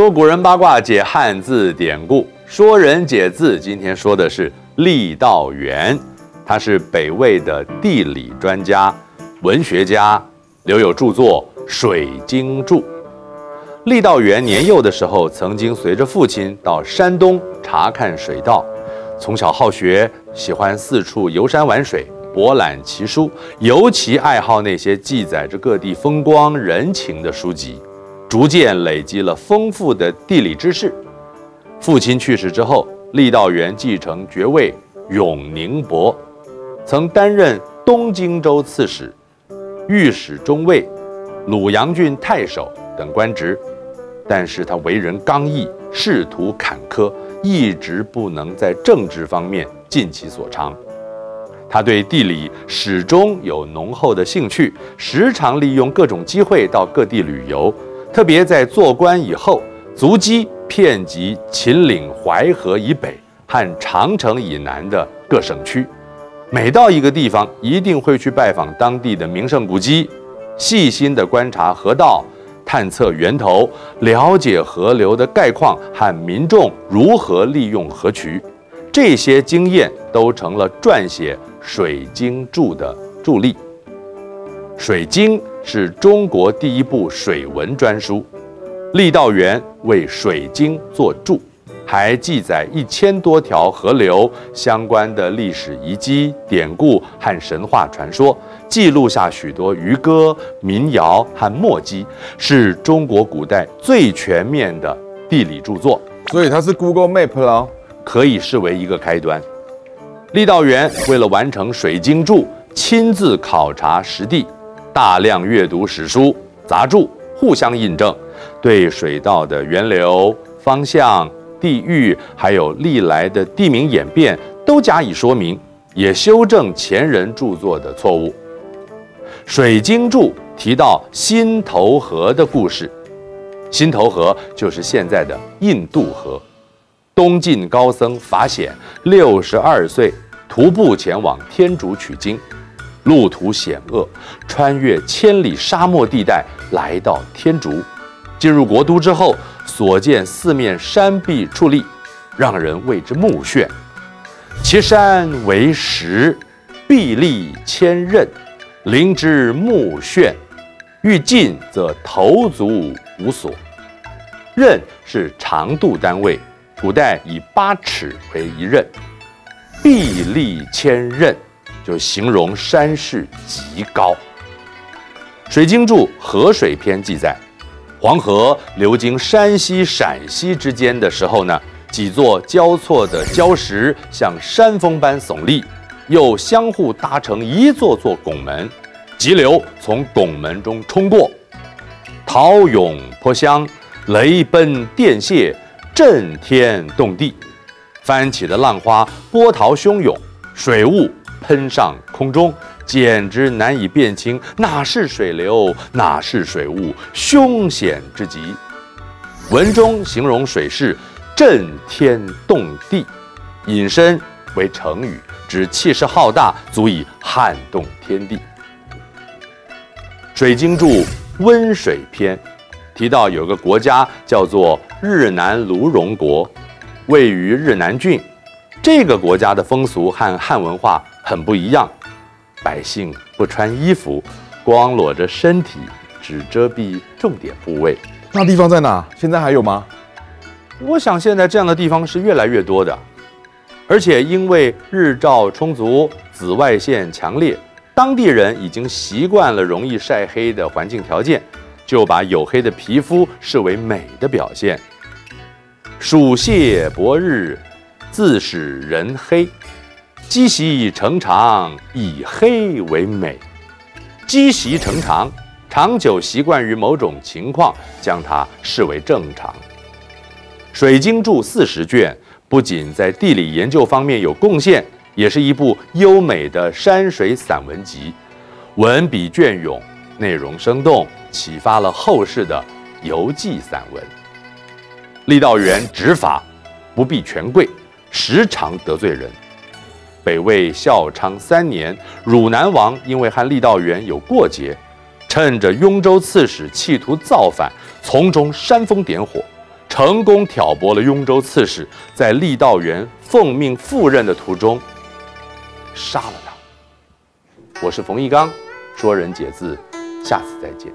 说古人八卦，解汉字典故，说人解字。今天说的是郦道元，他是北魏的地理专家、文学家，留有著作《水经注》。郦道元年幼的时候，曾经随着父亲到山东查看水道，从小好学，喜欢四处游山玩水。博览奇书，尤其爱好那些记载着各地风光人情的书籍，逐渐累积了丰富的地理知识。父亲去世之后，郦道元继承爵位永宁伯，曾担任东荆州刺史、御史中尉、鲁阳郡太守等官职。但是他为人刚毅，仕途坎坷，一直不能在政治方面尽其所长。他对地理始终有浓厚的兴趣，时常利用各种机会到各地旅游。特别在做官以后，足迹遍及秦岭淮河以北和长城以南的各省区。每到一个地方，一定会去拜访当地的名胜古迹，细心地观察河道，探测源头，了解河流的概况和民众如何利用河渠。这些经验都成了撰写。《水经注》的助力，《水经》是中国第一部水文专书，郦道元为《水经》作注，还记载一千多条河流相关的历史遗迹、典故和神话传说，记录下许多渔歌、民谣和墨迹，是中国古代最全面的地理著作。所以它是 Google Map 了，可以视为一个开端。郦道元为了完成《水经注》，亲自考察实地，大量阅读史书杂著，互相印证，对水道的源流、方向、地域，还有历来的地名演变都加以说明，也修正前人著作的错误。《水经注》提到新头河的故事，新头河就是现在的印度河。东晋高僧法显六十二岁，徒步前往天竺取经，路途险恶，穿越千里沙漠地带，来到天竺。进入国都之后，所见四面山壁矗立，让人为之目眩。其山为石，壁立千仞，临之目眩，欲进则头足无所。仞是长度单位。古代以八尺为一仞，壁立千仞，就形容山势极高。《水经注·河水篇》记载，黄河流经山西、陕西之间的时候呢，几座交错的礁石像山峰般耸立，又相互搭成一座座拱门，急流从拱门中冲过，涛涌波湘，雷奔电泄。震天动地，翻起的浪花波涛汹涌，水雾喷上空中，简直难以辨清哪是水流，哪是水雾，凶险之极。文中形容水势震天动地，引申为成语，指气势浩大，足以撼动天地。《水经注·温水篇》。提到有个国家叫做日南卢戎国，位于日南郡。这个国家的风俗和汉文化很不一样，百姓不穿衣服，光裸着身体，只遮蔽重点部位。那地方在哪？现在还有吗？我想现在这样的地方是越来越多的，而且因为日照充足，紫外线强烈，当地人已经习惯了容易晒黑的环境条件。就把黝黑的皮肤视为美的表现。暑泻薄日，自使人黑；积习成常，以黑为美。积习成常，长久习惯于某种情况，将它视为正常。《水经注》四十卷，不仅在地理研究方面有贡献，也是一部优美的山水散文集，文笔隽永，内容生动。启发了后世的游记散文。郦道元执法不避权贵，时常得罪人。北魏孝昌三年，汝南王因为和郦道元有过节，趁着雍州刺史企图造反，从中煽风点火，成功挑拨了雍州刺史在郦道元奉命赴任的途中杀了他。我是冯一刚，说人解字，下次再见。